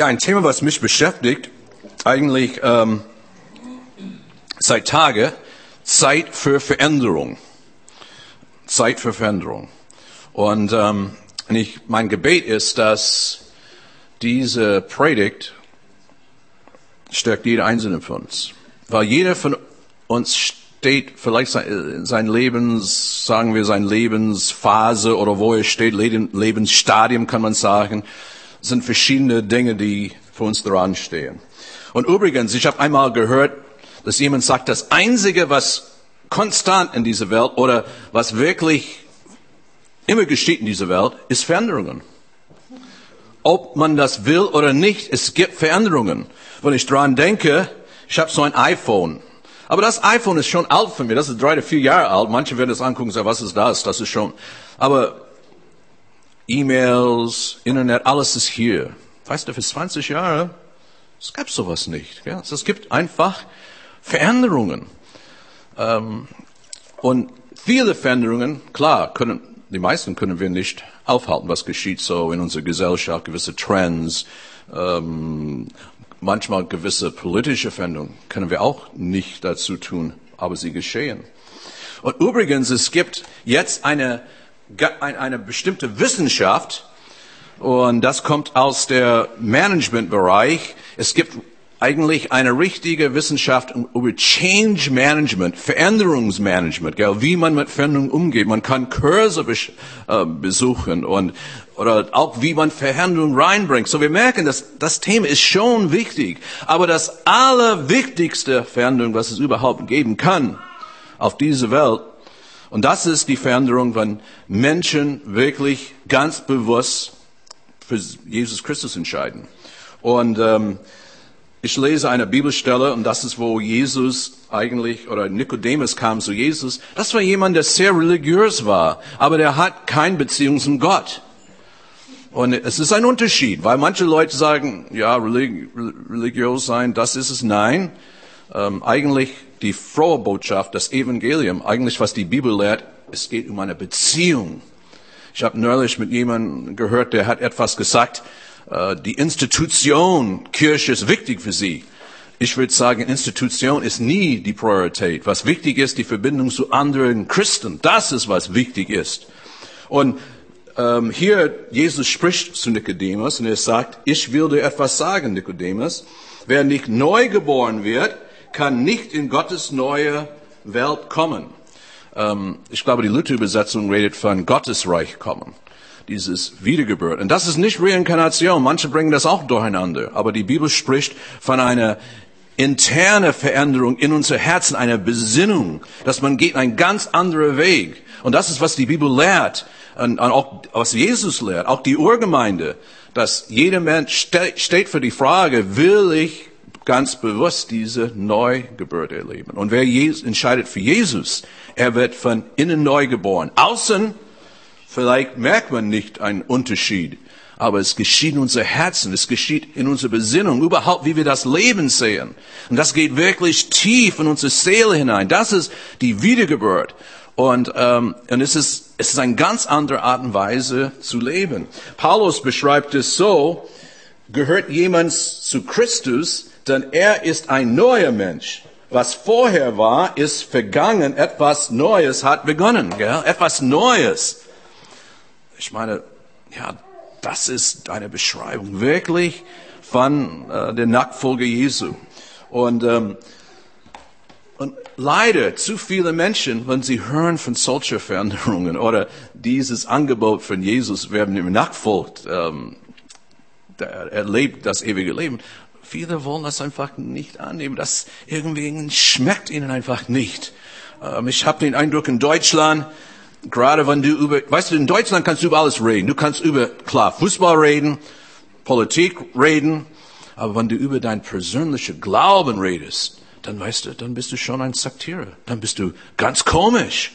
Ja, ein Thema, was mich beschäftigt, eigentlich ähm, seit Tage, Zeit für Veränderung. Zeit für Veränderung. Und ähm, ich, mein Gebet ist, dass diese Predigt stärkt jeder Einzelne von uns. Weil jeder von uns steht vielleicht sein, sein Lebens, sagen wir sein Lebensphase oder wo er steht, Lebensstadium kann man sagen, sind verschiedene Dinge, die für uns dran stehen. Und übrigens, ich habe einmal gehört, dass jemand sagt, das Einzige, was konstant in dieser Welt oder was wirklich immer geschieht in dieser Welt, ist Veränderungen. Ob man das will oder nicht, es gibt Veränderungen. Wenn ich dran denke, ich habe so ein iPhone. Aber das iPhone ist schon alt für mich. Das ist drei oder vier Jahre alt. Manche werden es angucken und sagen, was ist das? Das ist schon. Aber E-Mails, Internet, alles ist hier. Weißt du, für 20 Jahre, es gab sowas nicht. Ja? Es gibt einfach Veränderungen. Ähm, und viele Veränderungen, klar, können, die meisten können wir nicht aufhalten, was geschieht so in unserer Gesellschaft, gewisse Trends, ähm, manchmal gewisse politische Veränderungen können wir auch nicht dazu tun, aber sie geschehen. Und übrigens, es gibt jetzt eine, eine bestimmte Wissenschaft, und das kommt aus der Managementbereich. Es gibt eigentlich eine richtige Wissenschaft über Change Management, Veränderungsmanagement, gell, wie man mit Veränderungen umgeht. Man kann Kurse äh, besuchen und oder auch wie man Veränderungen reinbringt. So wir merken, dass das Thema ist schon wichtig, aber das allerwichtigste Veränderung, was es überhaupt geben kann auf diese Welt, und das ist die Veränderung, wenn Menschen wirklich ganz bewusst für Jesus Christus entscheiden. Und ähm, ich lese eine Bibelstelle und das ist, wo Jesus eigentlich, oder Nikodemus kam zu Jesus. Das war jemand, der sehr religiös war, aber der hat keine Beziehung zum Gott. Und es ist ein Unterschied, weil manche Leute sagen, ja, religi religiös sein, das ist es. Nein, ähm, eigentlich die frohe Botschaft, das Evangelium, eigentlich was die Bibel lehrt, es geht um eine Beziehung. Ich habe neulich mit jemandem gehört, der hat etwas gesagt, äh, die Institution Kirche ist wichtig für sie. Ich würde sagen, Institution ist nie die Priorität. Was wichtig ist, die Verbindung zu anderen Christen. Das ist, was wichtig ist. Und ähm, hier, Jesus spricht zu Nikodemus und er sagt, ich will dir etwas sagen, Nikodemus. Wer nicht neu geboren wird, kann nicht in Gottes neue Welt kommen. Ähm, ich glaube, die Luther-Übersetzung redet von Gottesreich kommen dieses Wiedergeburt. Und das ist nicht Reinkarnation. Manche bringen das auch durcheinander. Aber die Bibel spricht von einer interne Veränderung in unser Herzen, einer Besinnung, dass man geht einen ganz anderen Weg. Und das ist, was die Bibel lehrt. Und, auch was Jesus lehrt. Auch die Urgemeinde. Dass jeder Mensch steht für die Frage, will ich ganz bewusst diese Neugeburt erleben. Und wer entscheidet für Jesus, er wird von innen neu geboren. Außen Vielleicht merkt man nicht einen Unterschied, aber es geschieht in unser Herzen, es geschieht in unserer Besinnung, überhaupt wie wir das Leben sehen. Und das geht wirklich tief in unsere Seele hinein. Das ist die Wiedergeburt. Und, ähm, und es, ist, es ist eine ganz andere Art und Weise zu leben. Paulus beschreibt es so, gehört jemand zu Christus, denn er ist ein neuer Mensch. Was vorher war, ist vergangen, etwas Neues hat begonnen. Gell? Etwas Neues. Ich meine, ja, das ist eine Beschreibung wirklich von äh, der Nachfolge Jesu. Und, ähm, und leider zu viele Menschen, wenn sie hören von solcher Veränderungen oder dieses Angebot von Jesus, werden im nachfolgt, ähm, erlebt das ewige Leben. Viele wollen das einfach nicht annehmen. Das irgendwie schmeckt ihnen einfach nicht. Ähm, ich habe den Eindruck in Deutschland, gerade wenn du über, weißt du, in Deutschland kannst du über alles reden. Du kannst über, klar, Fußball reden, Politik reden, aber wenn du über dein persönlicher Glauben redest, dann weißt du, dann bist du schon ein Sektierer. Dann bist du ganz komisch.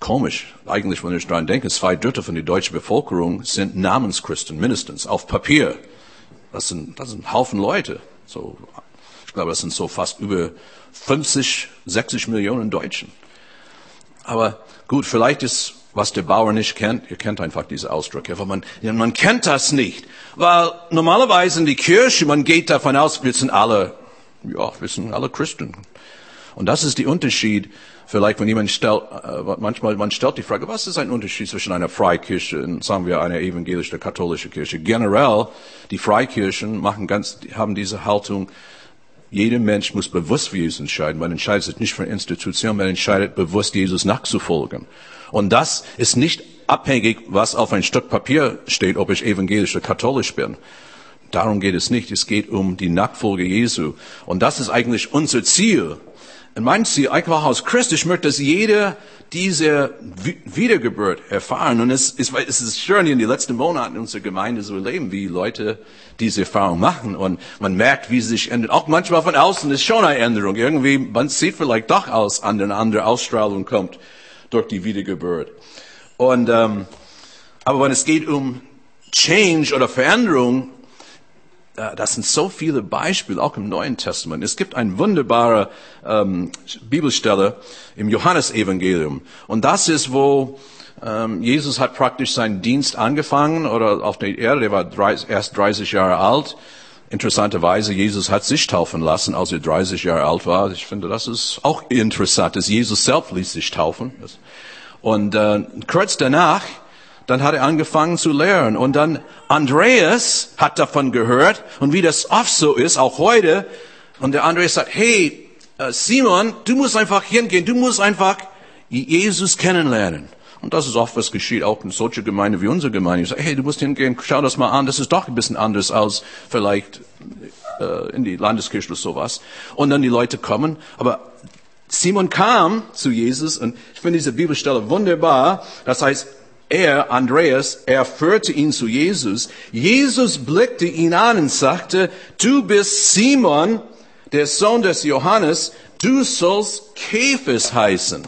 Komisch. Eigentlich, wenn ich daran denke, zwei Drittel von der deutschen Bevölkerung sind Namenschristen, mindestens, auf Papier. Das sind, das sind Haufen Leute. So, ich glaube, das sind so fast über 50, 60 Millionen Deutschen. Aber gut, vielleicht ist was der Bauer nicht kennt, ihr kennt einfach diese Ausdrücke, aber man, man kennt das nicht. Weil normalerweise in die Kirche, man geht davon aus, wir sind alle, ja, wir sind alle Christen. Und das ist der Unterschied, vielleicht wenn jemand stellt, äh, manchmal, man stellt die Frage, was ist ein Unterschied zwischen einer Freikirche und, sagen wir, einer evangelischen katholischen Kirche? Generell, die Freikirchen machen ganz, haben diese Haltung, jeder Mensch muss bewusst für Jesus entscheiden. Man entscheidet sich nicht für eine Institution, man entscheidet bewusst, Jesus nachzufolgen. Und das ist nicht abhängig, was auf ein Stück Papier steht, ob ich evangelisch oder katholisch bin. Darum geht es nicht. Es geht um die Nachfolge Jesu. Und das ist eigentlich unser Ziel. Und mein Ziel, einfach aus Christ, ich möchte, dass jeder diese Wiedergeburt erfahren. Und es ist, es ist schön, in den letzten Monaten in unserer Gemeinde so leben, wie Leute diese Erfahrung machen. Und man merkt, wie sie sich ändern. Auch manchmal von außen ist schon eine Änderung. Irgendwie, man sieht vielleicht doch aus, an eine andere Ausstrahlung kommt durch die Wiedergeburt. Und, ähm, aber wenn es geht um Change oder Veränderung, das sind so viele Beispiele, auch im Neuen Testament. Es gibt eine wunderbare ähm, Bibelstelle im Johannesevangelium. Und das ist, wo ähm, Jesus hat praktisch seinen Dienst angefangen oder auf der Erde, er war 30, erst 30 Jahre alt. Interessanterweise, Jesus hat sich taufen lassen, als er 30 Jahre alt war. Ich finde, das ist auch interessant, dass Jesus selbst ließ sich taufen. Und äh, kurz danach, dann hat er angefangen zu lehren. Und dann Andreas hat davon gehört. Und wie das oft so ist, auch heute. Und der Andreas sagt, hey, äh, Simon, du musst einfach hingehen. Du musst einfach Jesus kennenlernen. Und das ist oft, was geschieht, auch in solcher Gemeinde wie unsere Gemeinde. Ich sage, hey, du musst hingehen, schau das mal an, das ist doch ein bisschen anders als vielleicht äh, in die Landeskirche oder sowas. Und dann die Leute kommen, aber Simon kam zu Jesus und ich finde diese Bibelstelle wunderbar. Das heißt, er, Andreas, er führte ihn zu Jesus. Jesus blickte ihn an und sagte, du bist Simon, der Sohn des Johannes, du sollst Käfers heißen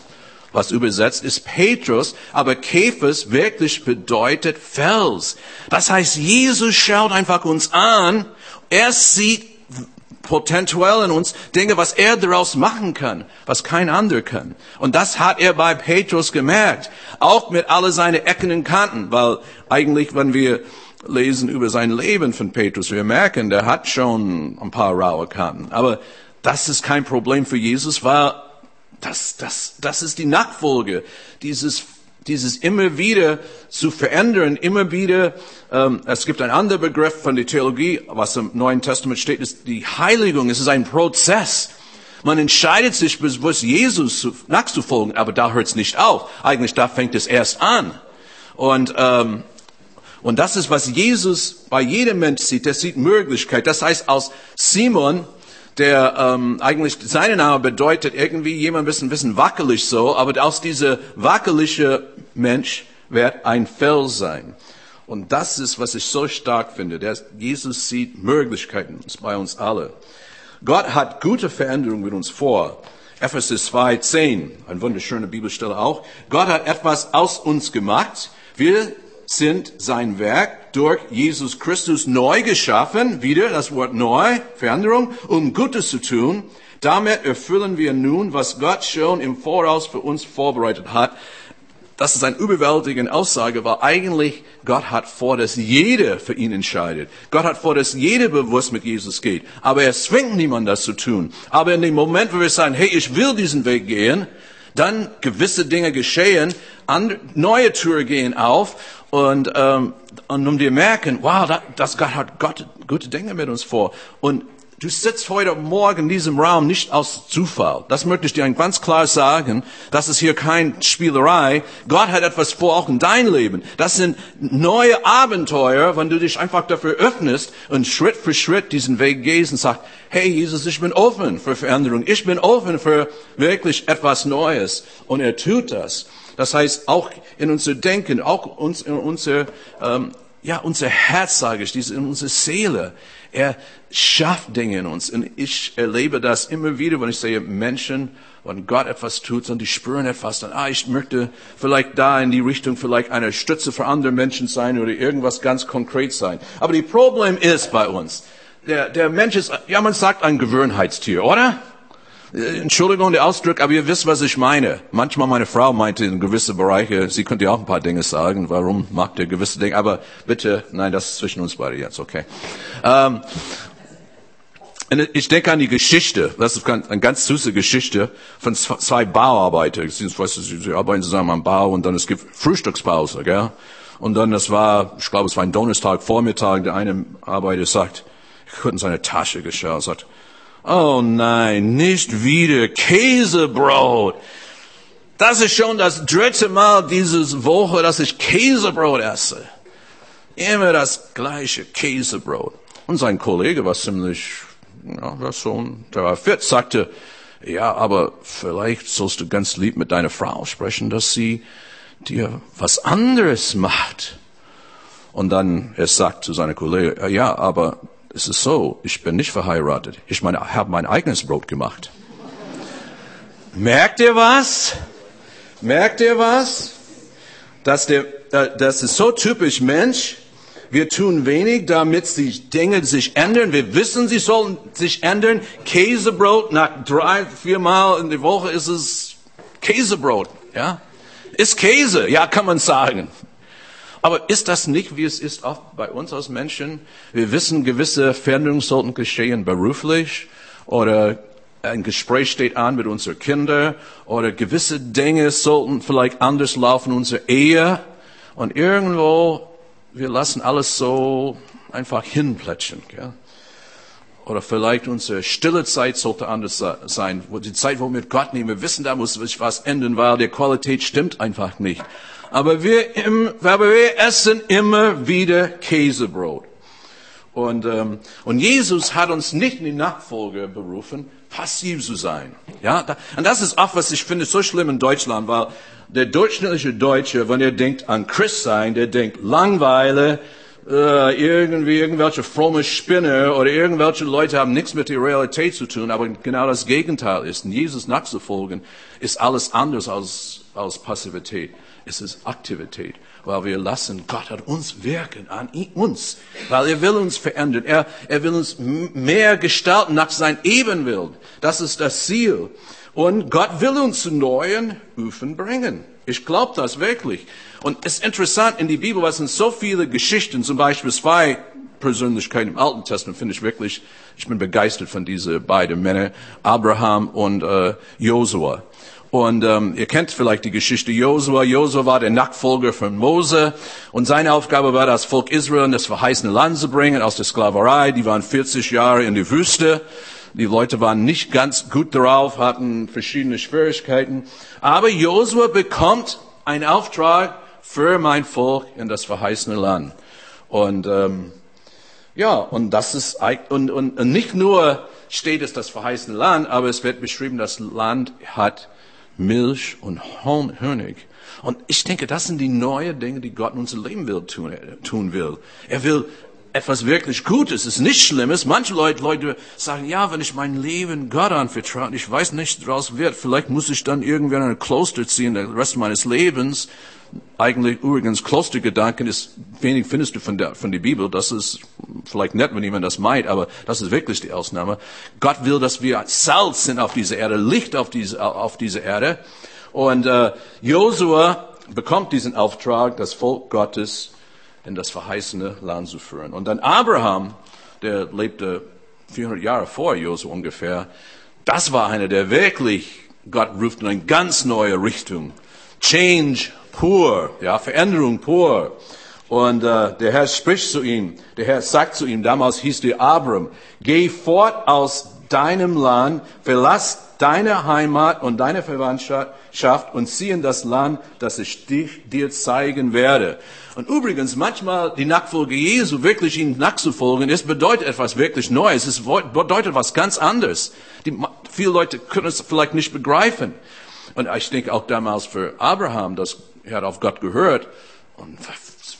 was übersetzt ist Petrus, aber Kephas wirklich bedeutet Fels. Das heißt, Jesus schaut einfach uns an, er sieht potenziell in uns Dinge, was er daraus machen kann, was kein anderer kann. Und das hat er bei Petrus gemerkt, auch mit alle seine Ecken und Kanten, weil eigentlich, wenn wir lesen über sein Leben von Petrus, wir merken, der hat schon ein paar raue Kanten. Aber das ist kein Problem für Jesus, weil das, das, das ist die Nachfolge, dieses, dieses immer wieder zu verändern, immer wieder. Ähm, es gibt einen anderen Begriff von der Theologie, was im Neuen Testament steht, ist die Heiligung. Es ist ein Prozess. Man entscheidet sich bewusst, Jesus nachzufolgen, aber da hört es nicht auf. Eigentlich da fängt es erst an. Und ähm, und das ist, was Jesus bei jedem Mensch sieht. Der sieht Möglichkeit. Das heißt, aus Simon der ähm, eigentlich seine Name bedeutet irgendwie jemand ein bisschen, bisschen wackelig so, aber aus dieser wackelige Mensch wird ein Fell sein. Und das ist, was ich so stark finde. Der Jesus sieht Möglichkeiten bei uns alle. Gott hat gute Veränderungen mit uns vor. Ephesus 2, 10, eine wunderschöne Bibelstelle auch. Gott hat etwas aus uns gemacht. Wir sind sein Werk durch Jesus Christus neu geschaffen, wieder das Wort neu, Veränderung, um Gutes zu tun. Damit erfüllen wir nun, was Gott schon im Voraus für uns vorbereitet hat. Das ist eine überwältigende Aussage, weil eigentlich Gott hat vor, dass jeder für ihn entscheidet. Gott hat vor, dass jeder bewusst mit Jesus geht. Aber er zwingt niemanden, das zu tun. Aber in dem Moment, wo wir sagen, hey, ich will diesen Weg gehen, dann gewisse Dinge geschehen, neue Türen gehen auf und, ähm, und um dir merken, wow, das, das Gott hat Gott, gute Dinge mit uns vor. Und du sitzt heute Morgen in diesem Raum nicht aus Zufall. Das möchte ich dir ganz klar sagen. Das ist hier kein Spielerei. Gott hat etwas vor, auch in dein Leben. Das sind neue Abenteuer, wenn du dich einfach dafür öffnest und Schritt für Schritt diesen Weg gehst und sagst, hey Jesus, ich bin offen für Veränderung. Ich bin offen für wirklich etwas Neues. Und er tut das. Das heißt, auch in unser Denken, auch uns, in unser, ähm, ja, unser Herz, sage ich, in unsere Seele. Er schafft Dinge in uns. Und ich erlebe das immer wieder, wenn ich sehe Menschen, wenn Gott etwas tut und die spüren etwas, dann, ah, ich möchte vielleicht da in die Richtung vielleicht eine Stütze für andere Menschen sein oder irgendwas ganz konkret sein. Aber die Problem ist bei uns, der, der Mensch ist, ja, man sagt ein Gewohnheitstier, oder? Äh, Entschuldigung der Ausdruck, aber ihr wisst, was ich meine. Manchmal meine Frau meinte in gewisse Bereiche, sie könnte ja auch ein paar Dinge sagen, warum mag der gewisse Dinge, aber bitte, nein, das ist zwischen uns beide jetzt, okay. Ähm, ich denke an die Geschichte, das ist eine ganz süße Geschichte von zwei Bauarbeitern. Sie arbeiten zusammen am Bau und dann es gibt Frühstückspause, gell? Und dann, das war, ich glaube, es war ein Donnerstag Vormittag, der eine Arbeiter sagt, ich konnte in seine Tasche geschaut, sagt, oh nein, nicht wieder Käsebrot. Das ist schon das dritte Mal diese Woche, dass ich Käsebrot esse. Immer das gleiche Käsebrot. Und sein Kollege war ziemlich ja, der Sohn, der war fit, sagte, ja, aber vielleicht sollst du ganz lieb mit deiner Frau sprechen, dass sie dir was anderes macht. Und dann er sagt zu seiner Kollege, ja, aber es ist so, ich bin nicht verheiratet. Ich meine, habe mein eigenes Brot gemacht. Merkt ihr was? Merkt ihr was? Dass der, äh, das ist so typisch Mensch. Wir tun wenig, damit sich Dinge sich ändern. Wir wissen, sie sollen sich ändern. Käsebrot nach drei, vier Mal in der Woche ist es Käsebrot, ja? Ist Käse, ja, kann man sagen. Aber ist das nicht, wie es ist oft bei uns als Menschen? Wir wissen, gewisse Veränderungen sollten geschehen beruflich oder ein Gespräch steht an mit unseren Kindern oder gewisse Dinge sollten vielleicht anders laufen in unserer Ehe und irgendwo wir lassen alles so einfach hinplätschern. Gell? Oder vielleicht unsere stille Zeit sollte anders sein. Die Zeit, wo wir mit Gott nehmen, wir wissen, da muss sich was ändern, weil die Qualität stimmt einfach nicht. Aber wir, im, aber wir essen immer wieder Käsebrot. Und, ähm, und Jesus hat uns nicht in die Nachfolge berufen, passiv zu sein. Ja, und das ist auch, was ich finde, so schlimm in Deutschland, weil der durchschnittliche Deutsche, wenn er denkt an Christsein, der denkt Langweile, äh, irgendwie irgendwelche fromme Spinner oder irgendwelche Leute haben nichts mit der Realität zu tun, aber genau das Gegenteil ist. Jesus nachzufolgen ist alles anders als, als Passivität. Es ist Aktivität, weil wir lassen Gott an uns wirken, an uns, weil er will uns verändern. Er, er will uns mehr gestalten nach sein Ebenbild. Das ist das Ziel. Und Gott will uns zu neuen Ufen bringen. Ich glaube das wirklich. Und es ist interessant, in die Bibel was sind so viele Geschichten, zum Beispiel zwei Persönlichkeiten im Alten Testament finde ich wirklich, ich bin begeistert von diesen beiden Männern, Abraham und äh, Josua. Und ähm, ihr kennt vielleicht die Geschichte Josua. Josua war der Nachfolger von Mose und seine Aufgabe war, das Volk Israel in das verheißene Land zu bringen aus der Sklaverei. Die waren 40 Jahre in der Wüste. Die Leute waren nicht ganz gut drauf, hatten verschiedene Schwierigkeiten. Aber Josua bekommt einen Auftrag für mein Volk in das verheißene Land. Und ähm, ja, und das ist und, und, und nicht nur steht es das verheißene Land, aber es wird beschrieben, das Land hat Milch und Honig. Und ich denke, das sind die neuen Dinge, die Gott in unser Leben will, tun, tun will. Er will etwas wirklich Gutes, es ist nicht Schlimmes. Manche Leute, Leute sagen, ja, wenn ich mein Leben Gott anvertraue und ich weiß nicht, was wird, vielleicht muss ich dann irgendwann in ein Kloster ziehen, den Rest meines Lebens. Eigentlich übrigens Klostergedanken ist, wenig findest du von der, von der Bibel. Das ist vielleicht nett, wenn jemand das meint, aber das ist wirklich die Ausnahme. Gott will, dass wir Salz sind auf dieser Erde, Licht auf diese, auf diese Erde. Und äh, Josua bekommt diesen Auftrag, das Volk Gottes in das verheißene Land zu führen. Und dann Abraham, der lebte 400 Jahre vor Josua ungefähr, das war einer, der wirklich, Gott ruft in eine ganz neue Richtung. Change pur, ja, Veränderung pur. Und äh, der Herr spricht zu ihm, der Herr sagt zu ihm, damals hieß der Abram, geh fort aus deinem Land, verlass deine Heimat und deine Verwandtschaft und zieh in das Land, das ich dich, dir zeigen werde. Und übrigens, manchmal die Nachfolge Jesu, wirklich ihm nachzufolgen, es bedeutet etwas wirklich Neues. Es bedeutet was ganz anderes. Die, viele Leute können es vielleicht nicht begreifen. Und ich denke auch damals für Abraham, dass er hat auf Gott gehört. Und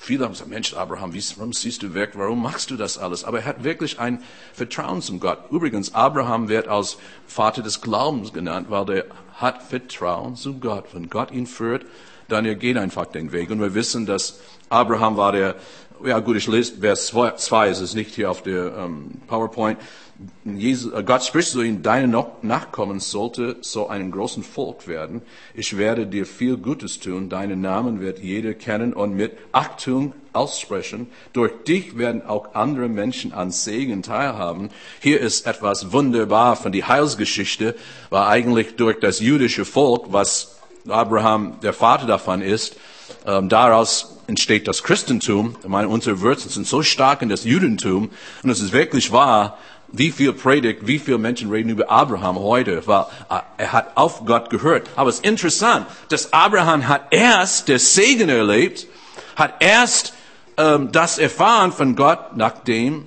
viele haben gesagt, Mensch, Abraham, warum siehst du weg? Warum machst du das alles? Aber er hat wirklich ein Vertrauen zum Gott. Übrigens, Abraham wird als Vater des Glaubens genannt, weil der hat Vertrauen zu Gott. Wenn Gott ihn führt, dann er geht einfach den Weg. Und wir wissen, dass Abraham war der ja gut, ich lese Vers 2, es ist nicht hier auf der ähm, PowerPoint. Jesus, äh, Gott spricht zu ihm, deine Nachkommen sollte so einem großen Volk werden. Ich werde dir viel Gutes tun. Deinen Namen wird jeder kennen und mit Achtung aussprechen. Durch dich werden auch andere Menschen an Segen teilhaben. Hier ist etwas wunderbar von die Heilsgeschichte, war eigentlich durch das jüdische Volk, was Abraham der Vater davon ist, ähm, daraus entsteht das Christentum. Ich meine, unsere Wurzeln sind so stark in das Judentum und es ist wirklich wahr, wie viel Predigt, wie viele Menschen reden über Abraham heute, weil äh, er hat auf Gott gehört. Aber es ist interessant, dass Abraham hat erst der Segen erlebt, hat erst ähm, das erfahren von Gott, nachdem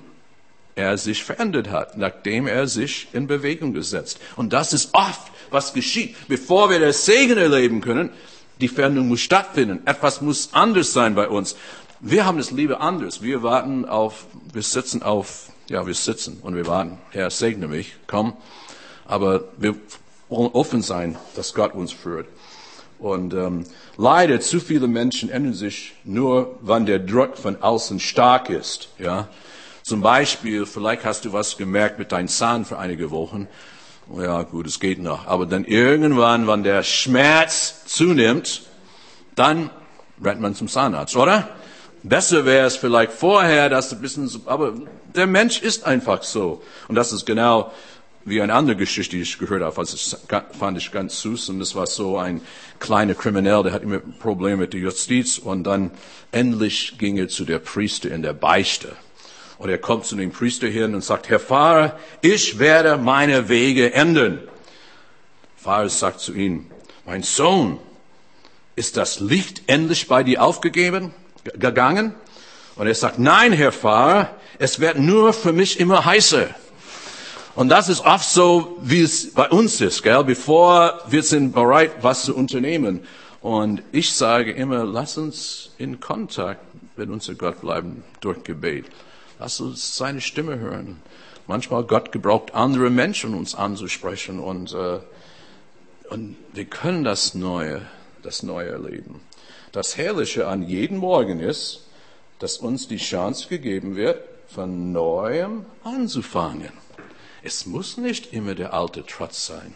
er sich verändert hat, nachdem er sich in Bewegung gesetzt. Und das ist oft, was geschieht. Bevor wir das Segen erleben können, die Veränderung muss stattfinden. Etwas muss anders sein bei uns. Wir haben es lieber anders. Wir warten auf, wir sitzen auf ja, wir sitzen und wir warten. Herr, segne mich, komm. Aber wir wollen offen sein, dass Gott uns führt. Und ähm, leider zu viele Menschen ändern sich nur, wann der Druck von außen stark ist. Ja, zum Beispiel, vielleicht hast du was gemerkt mit deinem Zahn für einige Wochen. Ja, gut, es geht noch. Aber dann irgendwann, wenn der Schmerz zunimmt, dann rennt man zum Zahnarzt, oder? Besser wäre es vielleicht vorher, dass du ein bisschen, aber der Mensch ist einfach so. Und das ist genau wie eine andere Geschichte, die ich gehört habe, das fand ich ganz süß. Und das war so ein kleiner Kriminell, der hat immer Probleme mit der Justiz. Und dann endlich ging er zu der Priester in der Beichte. Und er kommt zu dem Priester hin und sagt, Herr Pfarrer, ich werde meine Wege ändern. Der Pfarrer sagt zu ihm, mein Sohn, ist das Licht endlich bei dir aufgegeben? Gegangen. Und er sagt, nein, Herr Pfarrer, es wird nur für mich immer heißer. Und das ist oft so, wie es bei uns ist, gell? bevor wir sind bereit, was zu unternehmen. Und ich sage immer, lass uns in Kontakt mit unserem Gott bleiben durch Gebet. Lass uns seine Stimme hören. Manchmal Gott gebraucht andere Menschen, uns anzusprechen und, äh, und wir können das Neue, das Neue erleben. Das Herrliche an jedem Morgen ist, dass uns die Chance gegeben wird, von neuem anzufangen. Es muss nicht immer der alte Trotz sein.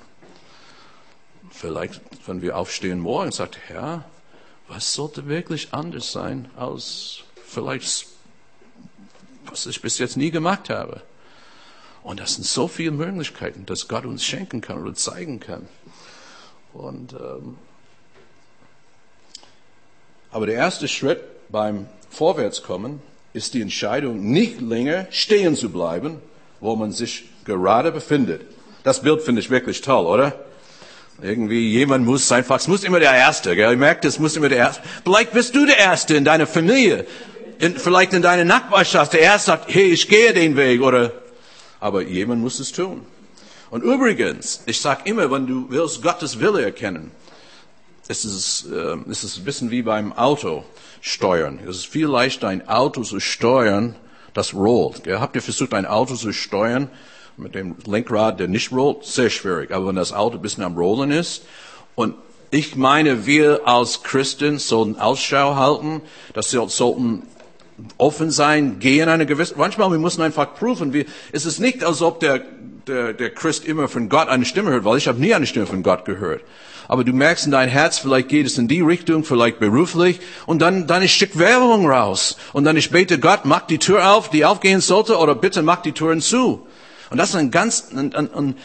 Vielleicht, wenn wir aufstehen morgen, sagt Herr, was sollte wirklich anders sein als vielleicht, was ich bis jetzt nie gemacht habe? Und das sind so viele Möglichkeiten, dass Gott uns schenken kann oder zeigen kann. Und ähm, aber der erste Schritt beim Vorwärtskommen ist die Entscheidung, nicht länger stehen zu bleiben, wo man sich gerade befindet. Das Bild finde ich wirklich toll, oder? Irgendwie jemand muss einfach, es muss immer der Erste, gell? Ihr merkt, es muss immer der Erste. Vielleicht bist du der Erste in deiner Familie, in, vielleicht in deiner Nachbarschaft. Der Erste sagt, hey, ich gehe den Weg, oder? Aber jemand muss es tun. Und übrigens, ich sag immer, wenn du willst Gottes Wille erkennen, es ist, äh, es ist ein bisschen wie beim Auto steuern. Es ist viel leichter, ein Auto zu steuern, das rollt. Gell? Habt ihr versucht, ein Auto zu steuern mit dem Lenkrad, der nicht rollt? Sehr schwierig. Aber wenn das Auto ein bisschen am Rollen ist und ich meine, wir als Christen sollten Ausschau halten, dass wir sollten offen sein, gehen eine gewisse, manchmal, wir müssen einfach prüfen, wie, es ist nicht, als ob der, der, der Christ immer von Gott eine Stimme hört, weil ich habe nie eine Stimme von Gott gehört aber du merkst in dein Herz, vielleicht geht es in die Richtung, vielleicht beruflich, und dann, dann ist Stück Werbung raus. Und dann ich bete Gott, mach die Tür auf, die aufgehen sollte, oder bitte mach die Türen zu. Und das ist ein ganz, und, und,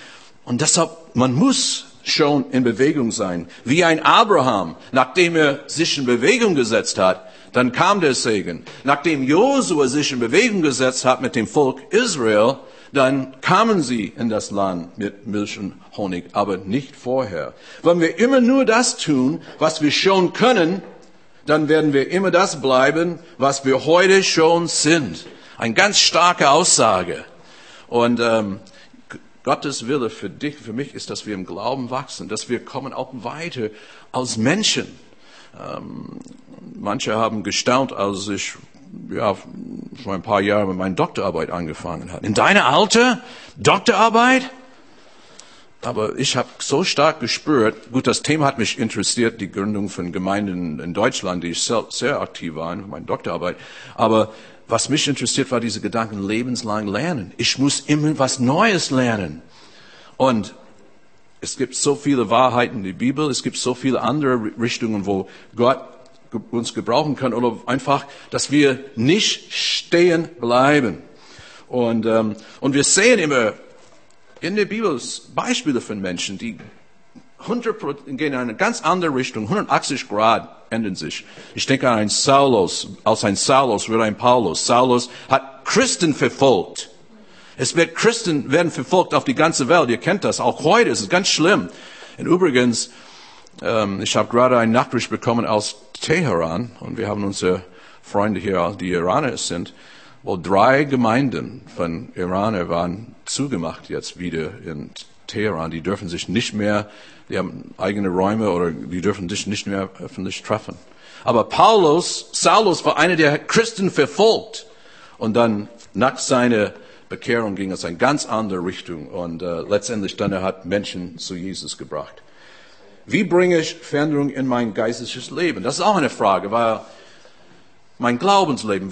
und deshalb, man muss schon in Bewegung sein. Wie ein Abraham, nachdem er sich in Bewegung gesetzt hat, dann kam der Segen. Nachdem Josua sich in Bewegung gesetzt hat mit dem Volk Israel, dann kamen sie in das Land mit Milch und Honig, aber nicht vorher. Wenn wir immer nur das tun, was wir schon können, dann werden wir immer das bleiben, was wir heute schon sind. Eine ganz starke Aussage. Und ähm, Gottes Wille für dich, für mich ist, dass wir im Glauben wachsen, dass wir kommen auch weiter als Menschen. Ähm, manche haben gestaunt, als ich ja, vor ein paar Jahren mit meiner Doktorarbeit angefangen habe. In deiner Alter? Doktorarbeit? aber ich habe so stark gespürt, gut, das Thema hat mich interessiert, die Gründung von Gemeinden in Deutschland, die ich sehr, sehr aktiv war in meiner Doktorarbeit. Aber was mich interessiert, war diese Gedanken lebenslang lernen. Ich muss immer was Neues lernen. Und es gibt so viele Wahrheiten in der Bibel, es gibt so viele andere Richtungen, wo Gott uns gebrauchen kann oder einfach, dass wir nicht stehen bleiben. Und, ähm, und wir sehen immer in der Bibel Beispiele von Menschen, die 100, gehen in eine ganz andere Richtung, 180 Grad ändern sich. Ich denke an einen Saulus, als ein Saulus wird ein Paulus. Saulus hat Christen verfolgt. Es wird Christen werden verfolgt auf die ganze Welt. Ihr kennt das. Auch heute ist es ganz schlimm. Und übrigens, ähm, ich habe gerade eine Nachricht bekommen aus Teheran und wir haben unsere Freunde hier, die Iraner sind, wo drei Gemeinden von Iraner waren zugemacht jetzt wieder in Teheran. Die dürfen sich nicht mehr, die haben eigene Räume oder die dürfen sich nicht mehr öffentlich treffen. Aber Paulus, Saulus war einer, der Christen verfolgt. Und dann nach seiner Bekehrung ging es in eine ganz andere Richtung. Und äh, letztendlich dann er hat Menschen zu Jesus gebracht. Wie bringe ich Veränderung in mein geistliches Leben? Das ist auch eine Frage, weil mein Glaubensleben,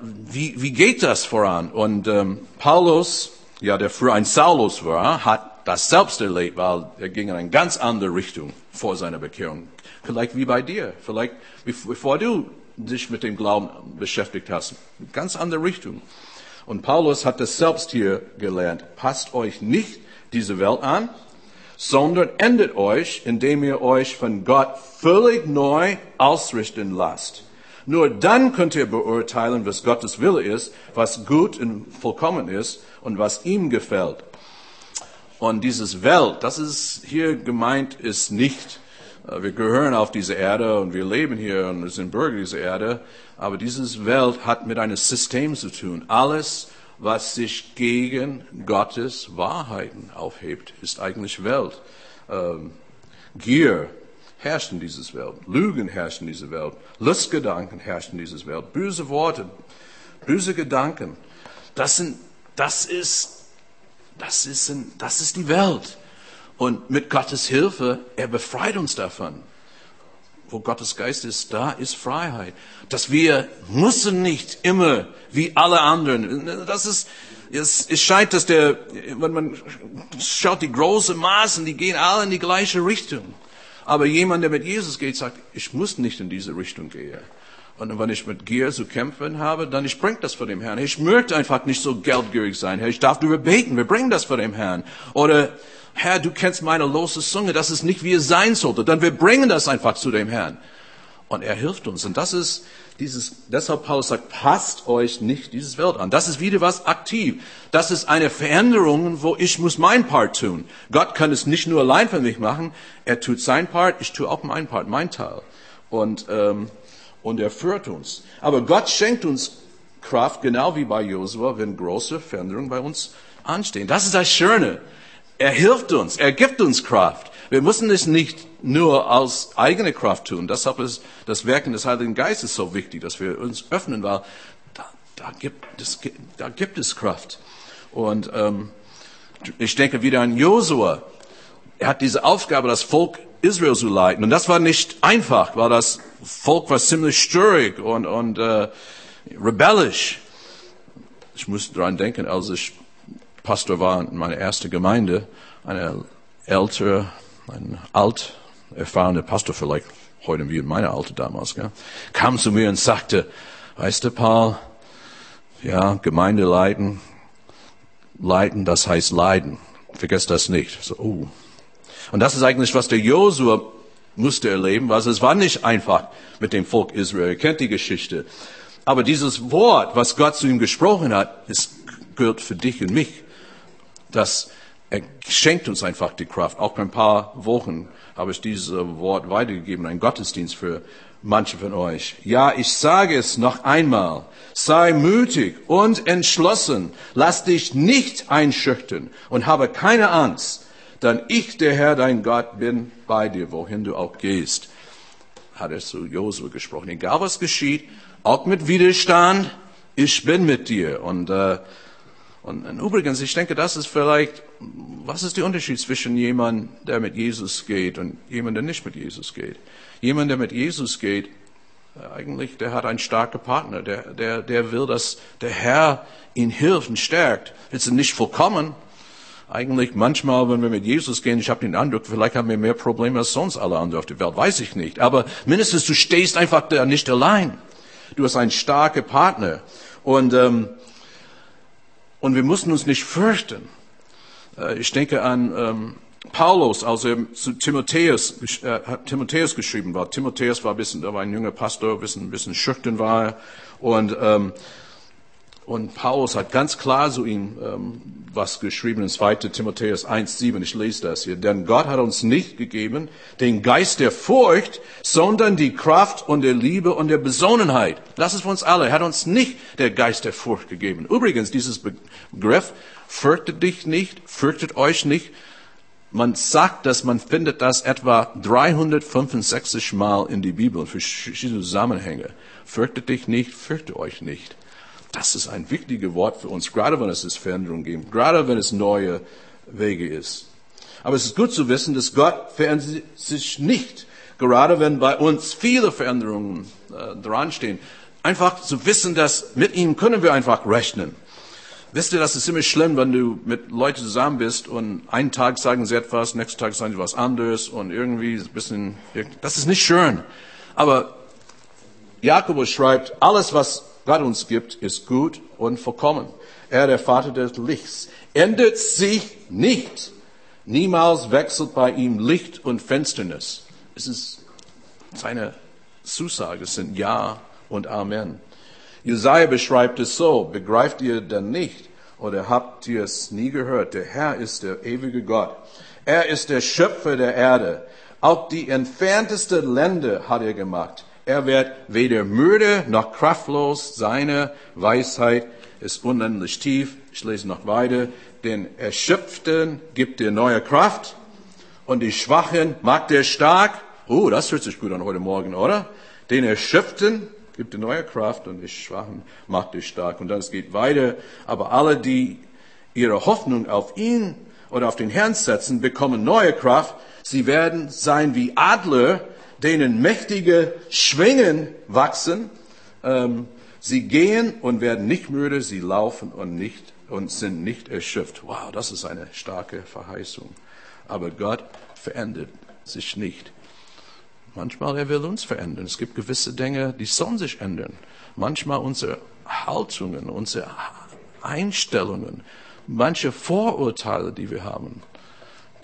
wie, wie geht das voran? Und ähm, Paulus, ja, der früher ein Saulus war, hat das selbst erlebt, weil er ging in eine ganz andere Richtung vor seiner Bekehrung. Vielleicht wie bei dir, vielleicht bevor du dich mit dem Glauben beschäftigt hast, ganz andere Richtung. Und Paulus hat das selbst hier gelernt. Passt euch nicht diese Welt an, sondern ändert euch, indem ihr euch von Gott völlig neu ausrichten lasst. Nur dann könnt ihr beurteilen, was Gottes Wille ist, was gut und vollkommen ist und was ihm gefällt. Und dieses Welt, das ist hier gemeint, ist nicht, äh, wir gehören auf diese Erde und wir leben hier und sind Bürger dieser Erde, aber dieses Welt hat mit einem System zu tun. Alles, was sich gegen Gottes Wahrheiten aufhebt, ist eigentlich Welt. Ähm, Gier herrscht in dieser Welt, Lügen herrschen in dieser Welt, Lustgedanken herrschen in dieser Welt, böse Worte, böse Gedanken. Das sind, das ist, das ist, das ist die Welt. Und mit Gottes Hilfe, er befreit uns davon wo Gottes Geist ist, da ist Freiheit. Dass wir müssen nicht immer wie alle anderen. Das ist, es, es scheint, dass der, wenn man schaut, die großen Maßen, die gehen alle in die gleiche Richtung. Aber jemand, der mit Jesus geht, sagt, ich muss nicht in diese Richtung gehen. Und wenn ich mit Gier zu kämpfen habe, dann ich bringe das vor dem Herrn. Ich möchte einfach nicht so geldgierig sein. Ich darf darüber beten. Wir bringen das vor dem Herrn. Oder Herr, du kennst meine lose Zunge, das ist nicht wie es sein sollte. Dann wir bringen das einfach zu dem Herrn. Und er hilft uns. Und das ist dieses, deshalb Paulus sagt, passt euch nicht dieses Welt an. Das ist wieder was aktiv. Das ist eine Veränderung, wo ich muss mein Part tun. Gott kann es nicht nur allein für mich machen. Er tut sein Part, ich tue auch mein Part, mein Teil. Und, ähm, und er führt uns. Aber Gott schenkt uns Kraft, genau wie bei Josua, wenn große Veränderungen bei uns anstehen. Das ist das Schöne. Er hilft uns, er gibt uns Kraft. Wir müssen es nicht nur aus eigener Kraft tun. Deshalb ist das Wirken des Heiligen Geistes so wichtig, dass wir uns öffnen, weil da, da, gibt, es, da gibt es Kraft. Und ähm, ich denke wieder an Josua. Er hat diese Aufgabe, das Volk Israel zu leiten. Und das war nicht einfach, weil das Volk war ziemlich störig und, und äh, rebellisch. Ich muss daran denken, als ich Pastor war in meiner ersten Gemeinde, eine ältere, ein alt erfahrener Pastor, vielleicht heute wie meine alte damals, gell, kam zu mir und sagte, weißt du, Paul, ja, Gemeinde leiten, leiten, das heißt leiden. Vergesst das nicht. So, oh. Und das ist eigentlich, was der Josua musste erleben, weil es war nicht einfach mit dem Volk Israel. Ihr kennt die Geschichte. Aber dieses Wort, was Gott zu ihm gesprochen hat, es gilt für dich und mich dass er schenkt uns einfach die Kraft. Auch bei ein paar Wochen habe ich dieses Wort weitergegeben, ein Gottesdienst für manche von euch. Ja, ich sage es noch einmal. Sei mutig und entschlossen. Lass dich nicht einschüchtern und habe keine Angst. Denn ich, der Herr, dein Gott, bin bei dir, wohin du auch gehst. Hat er zu Josua gesprochen. Egal was geschieht, auch mit Widerstand, ich bin mit dir. Und äh, Und, und übrigens, ich denke, das ist vielleicht, was ist der Unterschied zwischen jemand, der mit Jesus geht und jemand, der nicht mit Jesus geht? Jemand, der mit Jesus geht, äh, eigentlich, der hat einen starken Partner, der, der, der will, dass der Herr ihn hilft und stärkt. Jetzt ist nicht vollkommen. Eigentlich manchmal, wenn wir mit Jesus gehen, ich habe den Eindruck, vielleicht haben wir mehr Probleme als sonst alle anderen auf der Welt, weiß ich nicht. Aber mindestens du stehst einfach da nicht allein. Du hast einen starken Partner. Und, ähm, und wir mussten uns nicht fürchten. Äh, ich denke an ähm, Paulus, als er zu Timotheus, äh, Timotheus geschrieben war. Timotheus war ein bisschen, da war ein junger Pastor, ein bisschen, ein bisschen schüchtern war er. Und, ähm, und Paulus hat ganz klar zu ihm ähm, was geschrieben in 2. Timotheus 1,7. Ich lese das hier. Denn Gott hat uns nicht gegeben den Geist der Furcht, sondern die Kraft und der Liebe und der Besonnenheit. Das ist für uns alle. Er hat uns nicht der Geist der Furcht gegeben. Übrigens, dieses Begriff, fürchtet dich nicht, fürchtet euch nicht, man sagt, dass man findet das etwa 365 Mal in die Bibel für verschiedene Zusammenhänge. Fürchtet dich nicht, fürchte euch nicht. Das ist ein wichtiges Wort für uns, gerade wenn es Veränderung gibt, gerade wenn es neue Wege ist. Aber es ist gut zu wissen, dass Gott verändert sich nicht, gerade wenn bei uns viele Veränderungen äh, dran stehen. Einfach zu wissen, dass mit ihm können wir einfach rechnen. Wisst ihr, das ist ziemlich schlimm, wenn du mit Leuten zusammen bist und einen Tag sagen sie etwas, nächsten Tag sagen sie was anderes und irgendwie ein bisschen, das ist nicht schön. Aber Jakobus schreibt, alles was Gott uns gibt, ist gut und vollkommen. Er, der Vater des Lichts, ändert sich nicht. Niemals wechselt bei ihm Licht und Finsternis. Es ist seine Zusage, es sind Ja und Amen. Jesaja beschreibt es so, begreift ihr denn nicht oder habt ihr es nie gehört? Der Herr ist der ewige Gott. Er ist der Schöpfer der Erde. Auch die entferntesten Länder hat er gemacht. Er wird weder müde noch kraftlos. Seine Weisheit ist unendlich tief. Ich lese noch weiter. Den Erschöpften gibt er neue Kraft und die Schwachen macht er stark. Oh, das hört sich gut an heute Morgen, oder? Den Erschöpften gibt er neue Kraft und die Schwachen macht er stark. Und dann es geht weiter. Aber alle, die ihre Hoffnung auf ihn oder auf den Herrn setzen, bekommen neue Kraft. Sie werden sein wie Adler, denen mächtige Schwingen wachsen. Ähm, sie gehen und werden nicht müde, sie laufen und nicht und sind nicht erschöpft. Wow, das ist eine starke Verheißung. Aber Gott verändert sich nicht. Manchmal er will uns verändern. Es gibt gewisse Dinge, die sollen sich ändern. Manchmal unsere Haltungen, unsere Einstellungen, manche Vorurteile, die wir haben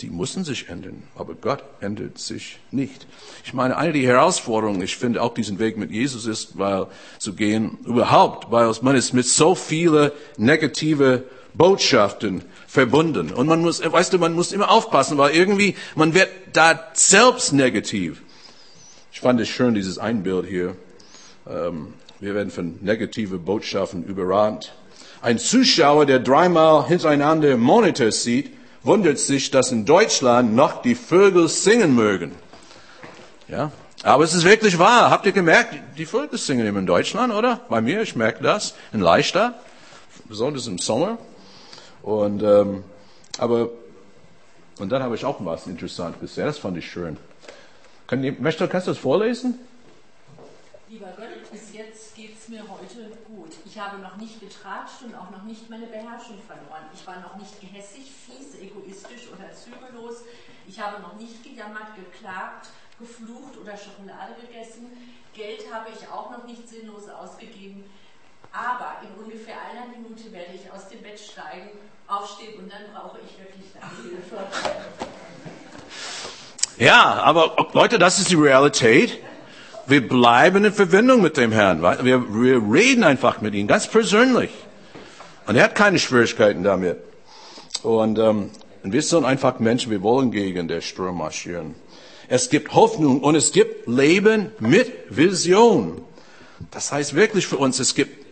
die müssen sich ändern. Aber Gott ändert sich nicht. Ich meine, eine der Herausforderungen, ich finde auch diesen Weg mit Jesus ist, weil zu gehen, überhaupt, weil man ist mit so viele negative Botschaften verbunden. Und man muss, weißt du, man muss immer aufpassen, weil irgendwie, man wird da selbst negativ. Ich fand es schön, dieses Einbild hier. Ähm, wir werden von negative Botschaften überrannt. Ein Zuschauer, der dreimal hintereinander Monitor sieht, wundert sich, dass in Deutschland noch die Vögel singen mögen. Ja, aber es ist wirklich wahr. Habt ihr gemerkt, die Vögel singen immer in Deutschland, oder? Bei mir, ich merke das, in Leichter, besonders im Sommer. Und, ähm, aber, und dann habe ich auch was Interessantes gesehen, das fand ich schön. Kann, möchtest, kannst du das vorlesen? Lieber Gott, bis jetzt geht es mir heute. Ich habe noch nicht getratscht und auch noch nicht meine Beherrschung verloren. Ich war noch nicht gehässig, fies, egoistisch oder zügellos. Ich habe noch nicht gejammert, geklagt, geflucht oder Schokolade gegessen. Geld habe ich auch noch nicht sinnlos ausgegeben. Aber in ungefähr einer Minute werde ich aus dem Bett steigen, aufstehen und dann brauche ich wirklich Hilfe. Ja, aber Leute, das ist die Realität. Wir bleiben in Verbindung mit dem Herrn. Wir, wir reden einfach mit ihm, ganz persönlich. Und er hat keine Schwierigkeiten damit. Und, ähm, wir sind einfach Menschen, wir wollen gegen den Sturm marschieren. Es gibt Hoffnung und es gibt Leben mit Vision. Das heißt wirklich für uns, es gibt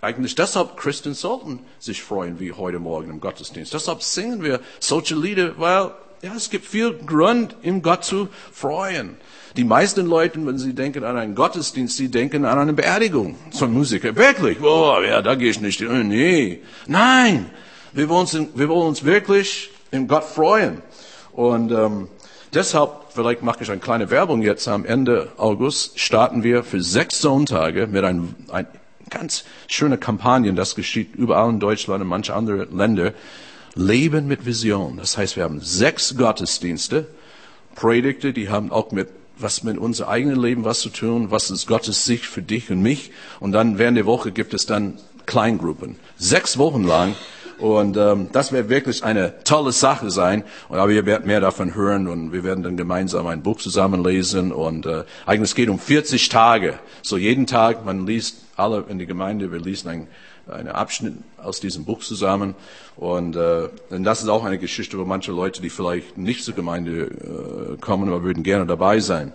eigentlich deshalb Christen sollten sich freuen wie heute Morgen im Gottesdienst. Deshalb singen wir solche Lieder, weil Ja, es gibt viel Grund, im Gott zu freuen. Die meisten Leute, wenn sie denken an einen Gottesdienst, sie denken an eine Beerdigung von Musiker. Wirklich? Oh, ja, da gehe ich nicht. Oh, nee. Nein. Wir wollen, uns, wir wollen uns wirklich in Gott freuen. Und ähm, deshalb, vielleicht mache ich eine kleine Werbung jetzt, am Ende August starten wir für sechs Sonntage mit einem, ein ganz schöne Kampagnen, das geschieht überall in Deutschland und manche andere Länder. Leben mit Vision. Das heißt, wir haben sechs Gottesdienste, Predigte, die haben auch mit was mit unser eigenes Leben was zu tun, was ist Gottes Sicht für dich und mich. Und dann während der Woche gibt es dann Kleingruppen. Sechs Wochen lang. Und ähm, das wird wirklich eine tolle Sache sein. Und aber ihr werdet mehr davon hören und wir werden dann gemeinsam ein Buch zusammenlesen. Und äh, eigentlich geht um 40 Tage. So jeden Tag, man liest alle in die Gemeinde, wir lesen ein einen Abschnitt aus diesem Buch zusammen. Und, äh, und das ist auch eine Geschichte, wo manche Leute, die vielleicht nicht zur Gemeinde äh, kommen, aber würden gerne dabei sein.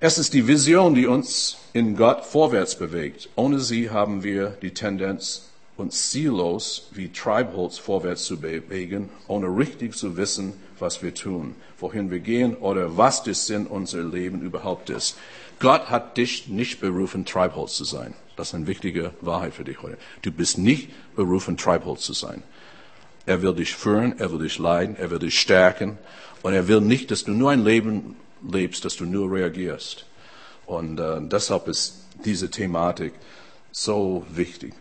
Es ist die Vision, die uns in Gott vorwärts bewegt. Ohne sie haben wir die Tendenz, uns ziellos wie Treibholz vorwärts zu bewegen, ohne richtig zu wissen, was wir tun, wohin wir gehen oder was der Sinn unser Leben überhaupt ist. Gott hat dich nicht berufen, Treibholz zu sein. Das ist eine wichtige Wahrheit für dich heute. Du bist nicht berufen, Treibholz zu sein. Er will dich führen, er will dich leiden, er will dich stärken und er will nicht, dass du nur ein Leben lebst, dass du nur reagierst. Und äh, deshalb ist diese Thematik so wichtig.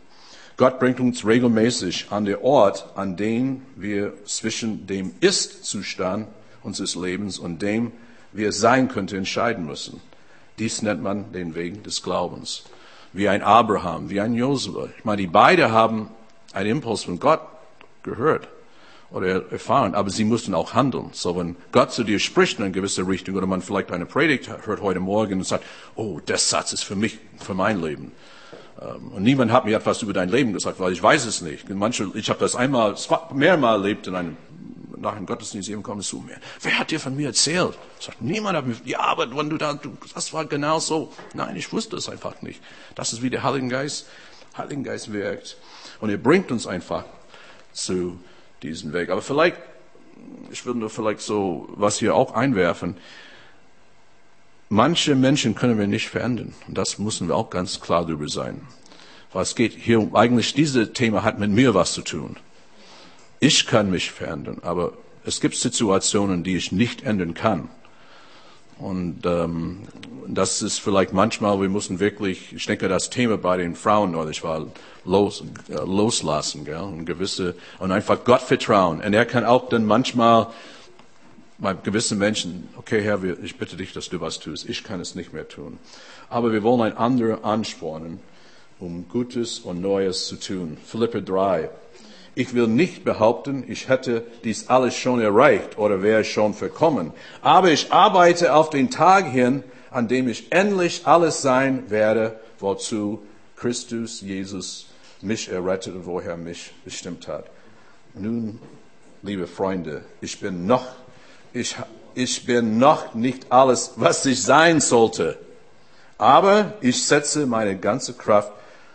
Gott bringt uns regelmäßig an den Ort, an dem wir zwischen dem Ist-Zustand unseres Lebens und dem, es sein könnte, entscheiden müssen. Dies nennt man den Weg des Glaubens wie ein Abraham, wie ein Josua. Ich meine, die beide haben einen Impuls von Gott gehört oder erfahren, aber sie mussten auch handeln. So, wenn Gott zu dir spricht in eine gewisse Richtung oder man vielleicht eine Predigt hört heute Morgen und sagt, oh, der Satz ist für mich, für mein Leben. Ähm, und niemand hat mir etwas über dein Leben gesagt, weil ich weiß es nicht. Manche, ich habe das einmal, mehrmal erlebt in einem nach dem Gottesdienst eben kommen zu mir. Wer hat dir von mir erzählt? Sagt, niemand hat mir, ja, aber wenn du da, du, das war genau so. Nein, ich wusste es einfach nicht. Das ist wie der Heilige Geist, Heilige Geist wirkt. Und er bringt uns einfach zu diesem Weg. Aber vielleicht, ich würde nur vielleicht so was hier auch einwerfen. Manche Menschen können wir nicht verändern. Und das müssen wir auch ganz klar darüber sein. Weil es geht hier eigentlich, dieses Thema hat mit mir was zu tun. Ich kann mich verändern, aber es gibt Situationen, die ich nicht ändern kann. Und ähm, das ist vielleicht manchmal, wir müssen wirklich, ich denke, das Thema bei den Frauen neulich war los, äh, loslassen, gell? Und gewisse, und einfach Gott vertrauen. Und er kann auch dann manchmal bei gewissen Menschen, okay Herr, ich bitte dich, dass du was tust. Ich kann es nicht mehr tun. Aber wir wollen ein anderer anspornen, um Gutes und Neues zu tun. Philippe 3, ich will nicht behaupten, ich hätte dies alles schon erreicht oder wäre schon verkommen. Aber ich arbeite auf den Tag hin, an dem ich endlich alles sein werde, wozu Christus Jesus mich errettet und woher mich bestimmt hat. Nun, liebe Freunde, ich bin noch, ich, ich bin noch nicht alles, was ich sein sollte. Aber ich setze meine ganze Kraft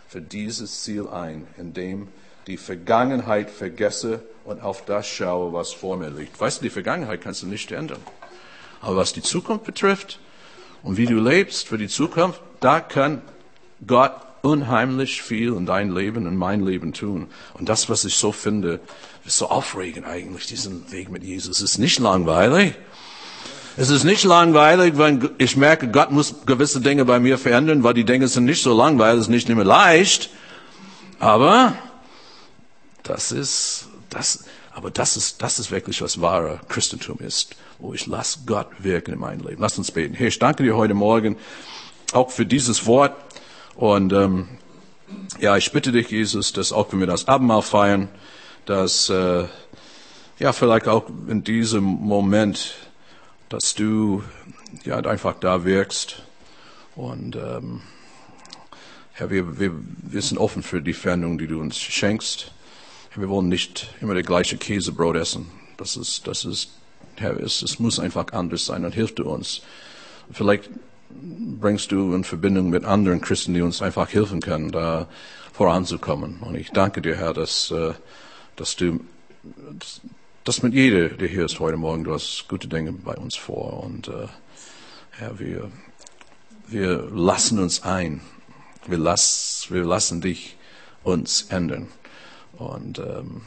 für dieses Ziel ein, indem die Vergangenheit vergesse und auf das schaue, was vor mir liegt. Weißt du, die Vergangenheit kannst du nicht ändern. Aber was die Zukunft betrifft und wie du lebst für die Zukunft, da kann Gott unheimlich viel in dein Leben und mein Leben tun. Und das, was ich so finde, ist so aufregend eigentlich, diesen Weg mit Jesus. Es ist nicht langweilig. Es ist nicht langweilig, wenn ich merke, Gott muss gewisse Dinge bei mir verändern, weil die Dinge sind nicht so langweilig, es ist nicht immer leicht. Aber das ist, das, aber das ist, das ist wirklich, was wahre Christentum ist, wo ich lass Gott wirken in meinem Leben. Lass uns beten. Herr, ich danke dir heute Morgen auch für dieses Wort. Und ähm, ja, ich bitte dich, Jesus, dass auch wenn wir das Abendmahl feiern, dass äh, ja vielleicht auch in diesem Moment, dass du ja einfach da wirkst und ähm, Herr, wir, wir, wir sind offen für die Veränderung, die du uns schenkst. Wir wollen nicht immer der gleiche Käsebrot essen. Das ist, das ist, Herr, es, es muss einfach anders sein. Dann hilfst du uns. Vielleicht bringst du in Verbindung mit anderen Christen, die uns einfach helfen können, da voranzukommen. Und ich danke dir, Herr, dass, äh, dass du das mit jeder, der hier ist heute Morgen. Du hast gute Dinge bei uns vor. Und äh, Herr, wir, wir lassen uns ein. Wir, lass, wir lassen dich uns ändern. Und ähm,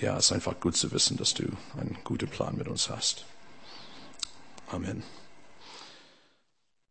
ja, es ist einfach gut zu wissen, dass du einen guten Plan mit uns hast. Amen.